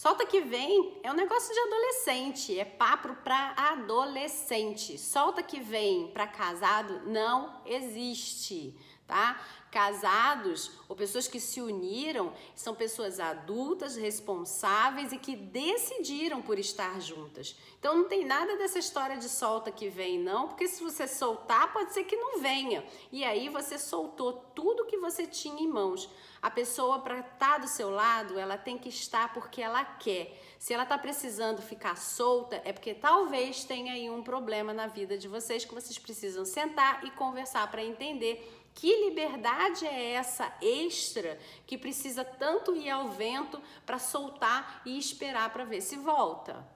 Solta que vem é um negócio de adolescente, é papo para adolescente. Solta que vem para casado não existe, tá? Casados ou pessoas que se uniram são pessoas adultas, responsáveis e que decidiram por estar juntas. Então não tem nada dessa história de solta que vem, não, porque se você soltar, pode ser que não venha. E aí você soltou tudo que você tinha em mãos. A pessoa, para estar tá do seu lado, ela tem que estar porque ela quer. Se ela está precisando ficar solta, é porque talvez tenha aí um problema na vida de vocês que vocês precisam sentar e conversar para entender que liberdade é essa extra que precisa tanto ir ao vento para soltar e esperar para ver se volta.